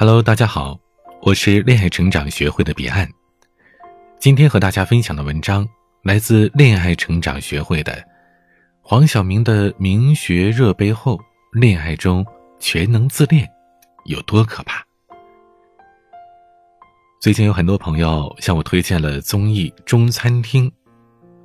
Hello，大家好，我是恋爱成长学会的彼岸。今天和大家分享的文章来自恋爱成长学会的黄晓明的明学热背后，恋爱中全能自恋有多可怕？最近有很多朋友向我推荐了综艺《中餐厅》，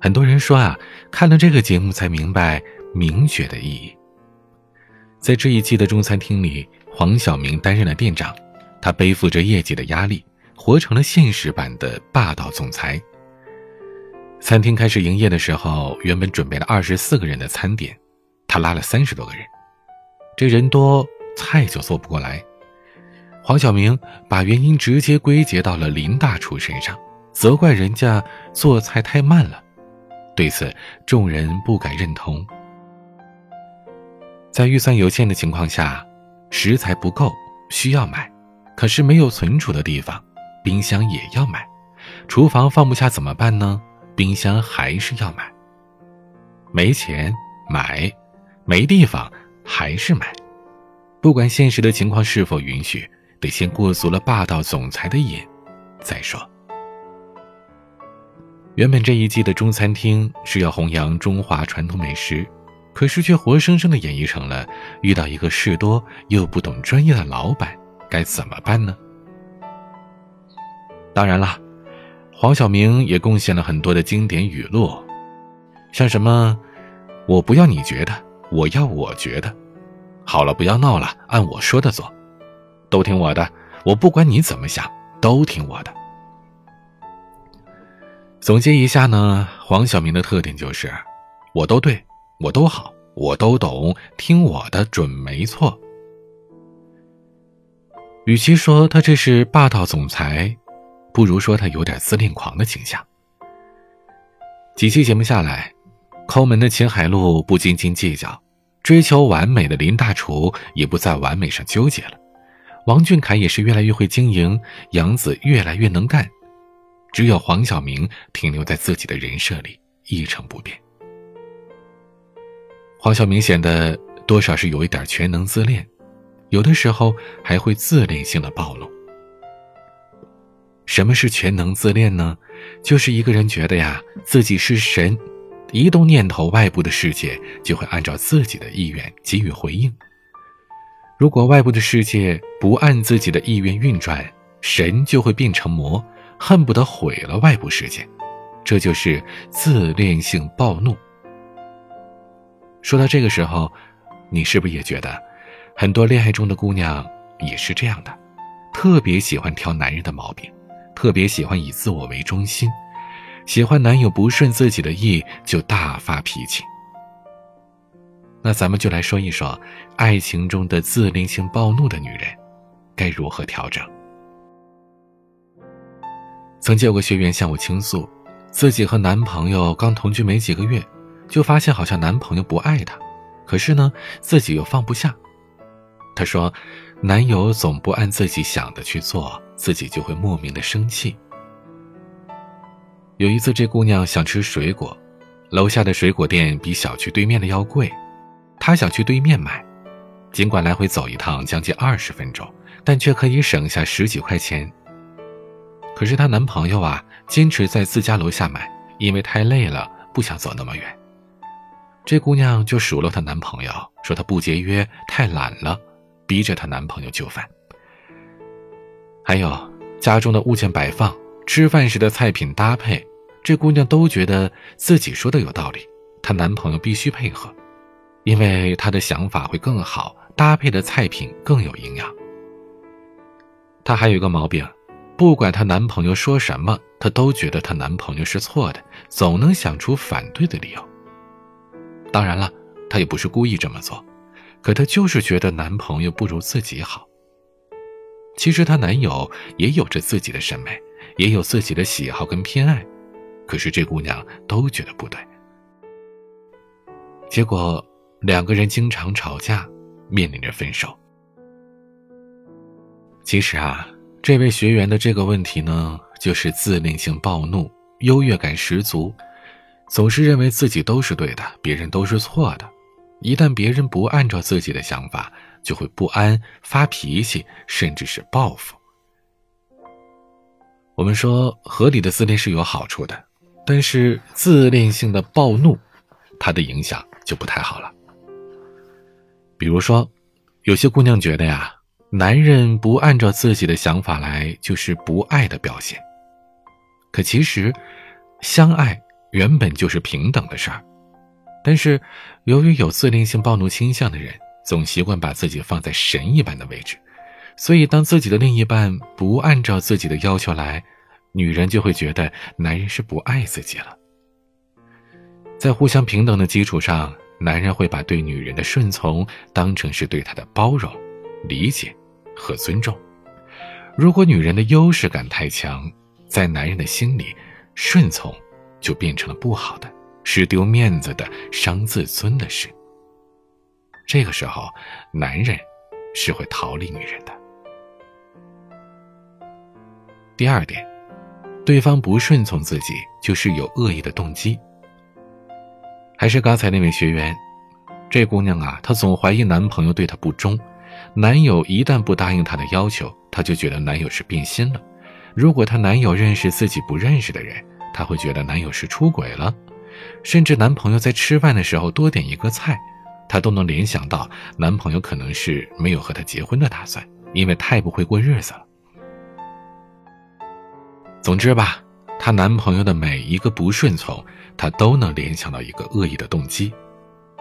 很多人说啊，看了这个节目才明白明学的意义。在这一季的《中餐厅》里。黄晓明担任了店长，他背负着业绩的压力，活成了现实版的霸道总裁。餐厅开始营业的时候，原本准备了二十四个人的餐点，他拉了三十多个人，这人多，菜就做不过来。黄晓明把原因直接归结到了林大厨身上，责怪人家做菜太慢了。对此，众人不敢认同。在预算有限的情况下。食材不够，需要买，可是没有存储的地方，冰箱也要买，厨房放不下怎么办呢？冰箱还是要买。没钱买，没地方还是买，不管现实的情况是否允许，得先过足了霸道总裁的瘾，再说。原本这一季的中餐厅是要弘扬中华传统美食。可是却活生生的演绎成了遇到一个事多又不懂专业的老板该怎么办呢？当然了，黄晓明也贡献了很多的经典语录，像什么“我不要你觉得，我要我觉得”，好了，不要闹了，按我说的做，都听我的，我不管你怎么想，都听我的。总结一下呢，黄晓明的特点就是，我都对。我都好，我都懂，听我的准没错。与其说他这是霸道总裁，不如说他有点自恋狂的倾向。几期节目下来，抠门的秦海璐不斤斤计较，追求完美的林大厨也不在完美上纠结了，王俊凯也是越来越会经营，杨紫越来越能干，只有黄晓明停留在自己的人设里一成不变。黄晓明显得多少是有一点全能自恋，有的时候还会自恋性的暴露。什么是全能自恋呢？就是一个人觉得呀自己是神，一动念头，外部的世界就会按照自己的意愿给予回应。如果外部的世界不按自己的意愿运转，神就会变成魔，恨不得毁了外部世界。这就是自恋性暴怒。说到这个时候，你是不是也觉得，很多恋爱中的姑娘也是这样的，特别喜欢挑男人的毛病，特别喜欢以自我为中心，喜欢男友不顺自己的意就大发脾气。那咱们就来说一说，爱情中的自恋性暴怒的女人，该如何调整？曾经有个学员向我倾诉，自己和男朋友刚同居没几个月。就发现好像男朋友不爱她，可是呢，自己又放不下。她说，男友总不按自己想的去做，自己就会莫名的生气。有一次，这姑娘想吃水果，楼下的水果店比小区对面的要贵，她想去对面买，尽管来回走一趟将近二十分钟，但却可以省下十几块钱。可是她男朋友啊，坚持在自家楼下买，因为太累了，不想走那么远。这姑娘就数落她男朋友，说她不节约、太懒了，逼着她男朋友就范。还有家中的物件摆放、吃饭时的菜品搭配，这姑娘都觉得自己说的有道理，她男朋友必须配合，因为她的想法会更好，搭配的菜品更有营养。她还有一个毛病，不管她男朋友说什么，她都觉得她男朋友是错的，总能想出反对的理由。当然了，她也不是故意这么做，可她就是觉得男朋友不如自己好。其实她男友也有着自己的审美，也有自己的喜好跟偏爱，可是这姑娘都觉得不对。结果两个人经常吵架，面临着分手。其实啊，这位学员的这个问题呢，就是自恋性暴怒，优越感十足。总是认为自己都是对的，别人都是错的。一旦别人不按照自己的想法，就会不安、发脾气，甚至是报复。我们说，合理的自恋是有好处的，但是自恋性的暴怒，它的影响就不太好了。比如说，有些姑娘觉得呀，男人不按照自己的想法来，就是不爱的表现。可其实，相爱原本就是平等的事儿。但是，由于有自恋性暴怒倾向的人，总习惯把自己放在神一般的位置，所以当自己的另一半不按照自己的要求来，女人就会觉得男人是不爱自己了。在互相平等的基础上，男人会把对女人的顺从当成是对她的包容、理解和尊重。如果女人的优势感太强，在男人的心里，顺从就变成了不好的。是丢面子的、伤自尊的事。这个时候，男人是会逃离女人的。第二点，对方不顺从自己，就是有恶意的动机。还是刚才那位学员，这姑娘啊，她总怀疑男朋友对她不忠，男友一旦不答应她的要求，她就觉得男友是变心了。如果她男友认识自己不认识的人，她会觉得男友是出轨了。甚至男朋友在吃饭的时候多点一个菜，她都能联想到男朋友可能是没有和她结婚的打算，因为太不会过日子了。总之吧，她男朋友的每一个不顺从，她都能联想到一个恶意的动机，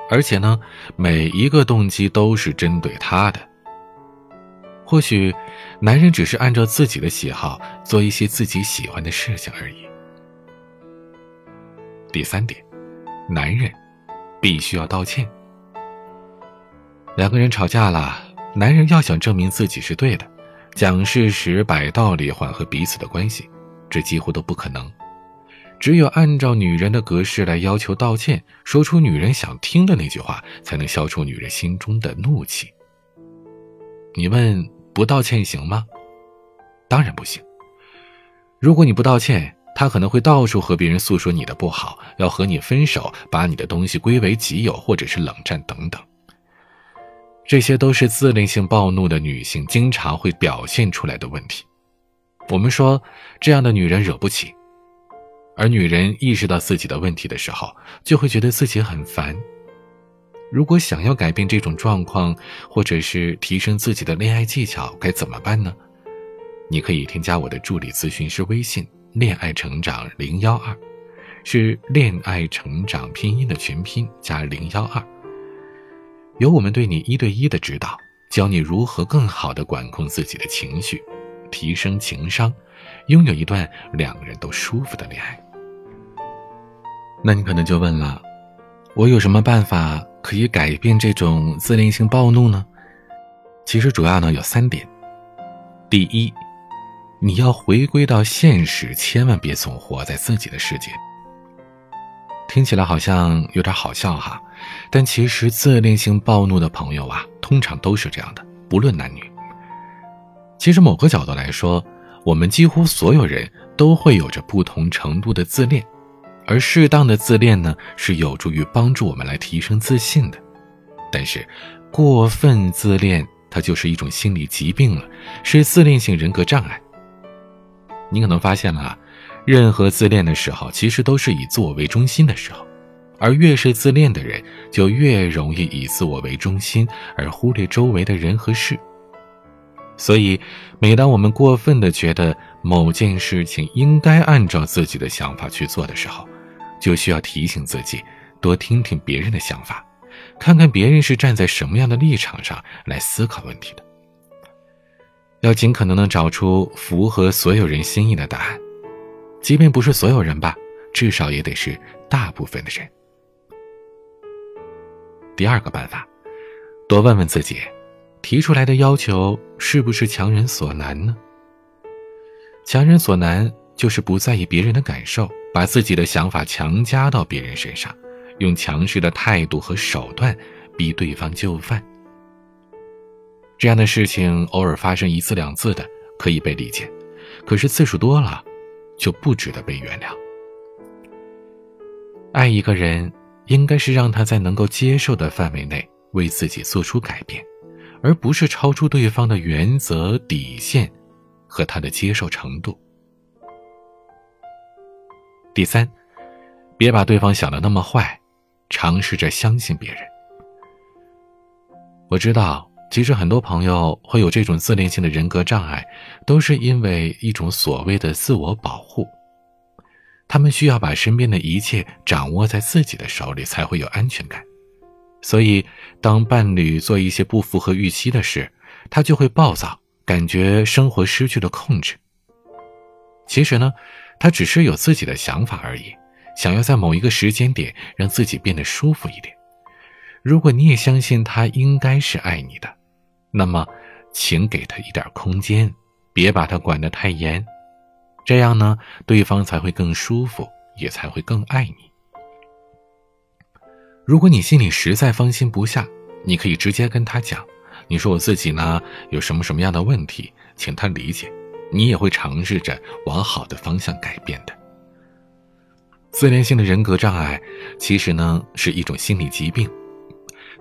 而且呢，每一个动机都是针对她的。或许，男人只是按照自己的喜好做一些自己喜欢的事情而已。第三点，男人必须要道歉。两个人吵架了，男人要想证明自己是对的，讲事实、摆道理缓和彼此的关系，这几乎都不可能。只有按照女人的格式来要求道歉，说出女人想听的那句话，才能消除女人心中的怒气。你问不道歉行吗？当然不行。如果你不道歉，他可能会到处和别人诉说你的不好，要和你分手，把你的东西归为己有，或者是冷战等等。这些都是自恋性暴怒的女性经常会表现出来的问题。我们说，这样的女人惹不起，而女人意识到自己的问题的时候，就会觉得自己很烦。如果想要改变这种状况，或者是提升自己的恋爱技巧，该怎么办呢？你可以添加我的助理咨询师微信。恋爱成长零幺二，是恋爱成长拼音的全拼加零幺二。有我们对你一对一的指导，教你如何更好的管控自己的情绪，提升情商，拥有一段两个人都舒服的恋爱。那你可能就问了，我有什么办法可以改变这种自恋性暴怒呢？其实主要呢有三点，第一。你要回归到现实，千万别总活在自己的世界。听起来好像有点好笑哈，但其实自恋性暴怒的朋友啊，通常都是这样的，不论男女。其实某个角度来说，我们几乎所有人都会有着不同程度的自恋，而适当的自恋呢，是有助于帮助我们来提升自信的。但是，过分自恋它就是一种心理疾病了，是自恋性人格障碍。你可能发现了，任何自恋的时候，其实都是以自我为中心的时候，而越是自恋的人，就越容易以自我为中心，而忽略周围的人和事。所以，每当我们过分的觉得某件事情应该按照自己的想法去做的时候，就需要提醒自己，多听听别人的想法，看看别人是站在什么样的立场上来思考问题的。要尽可能的找出符合所有人心意的答案，即便不是所有人吧，至少也得是大部分的人。第二个办法，多问问自己，提出来的要求是不是强人所难呢？强人所难就是不在意别人的感受，把自己的想法强加到别人身上，用强势的态度和手段逼对方就范。这样的事情偶尔发生一次两次的可以被理解，可是次数多了，就不值得被原谅。爱一个人，应该是让他在能够接受的范围内为自己做出改变，而不是超出对方的原则底线和他的接受程度。第三，别把对方想的那么坏，尝试着相信别人。我知道，其实很多朋友会有这种自恋性的人格障碍，都是因为一种所谓的自我保护。他们需要把身边的一切掌握在自己的手里，才会有安全感。所以，当伴侣做一些不符合预期的事，他就会暴躁，感觉生活失去了控制。其实呢，他只是有自己的想法而已，想要在某一个时间点让自己变得舒服一点。如果你也相信他应该是爱你的，那么，请给他一点空间，别把他管得太严，这样呢，对方才会更舒服，也才会更爱你。如果你心里实在放心不下，你可以直接跟他讲，你说我自己呢有什么什么样的问题，请他理解，你也会尝试着往好的方向改变的。自恋性的人格障碍其实呢是一种心理疾病，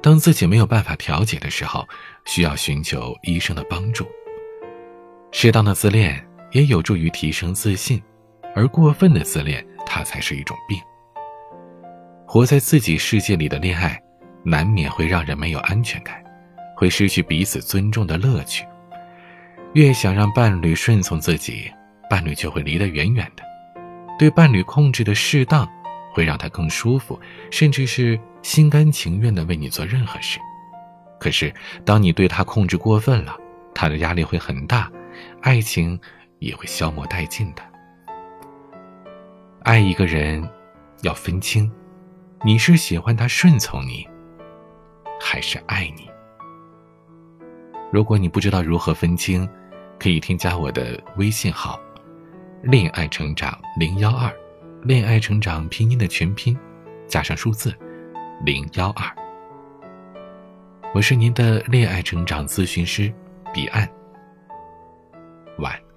当自己没有办法调节的时候，需要寻求医生的帮助。适当的自恋也有助于提升自信，而过分的自恋它才是一种病。活在自己世界里的恋爱，难免会让人没有安全感，会失去彼此尊重的乐趣。越想让伴侣顺从自己，伴侣就会离得远远的。对伴侣控制的适当，会让他更舒服，甚至是心甘情愿地为你做任何事。可是，当你对他控制过分了，他的压力会很大，爱情也会消磨殆尽的。爱一个人，要分清。你是喜欢他顺从你，还是爱你？如果你不知道如何分清，可以添加我的微信号“恋爱成长零幺二”，恋爱成长拼音的全拼加上数字零幺二。我是您的恋爱成长咨询师彼岸。晚。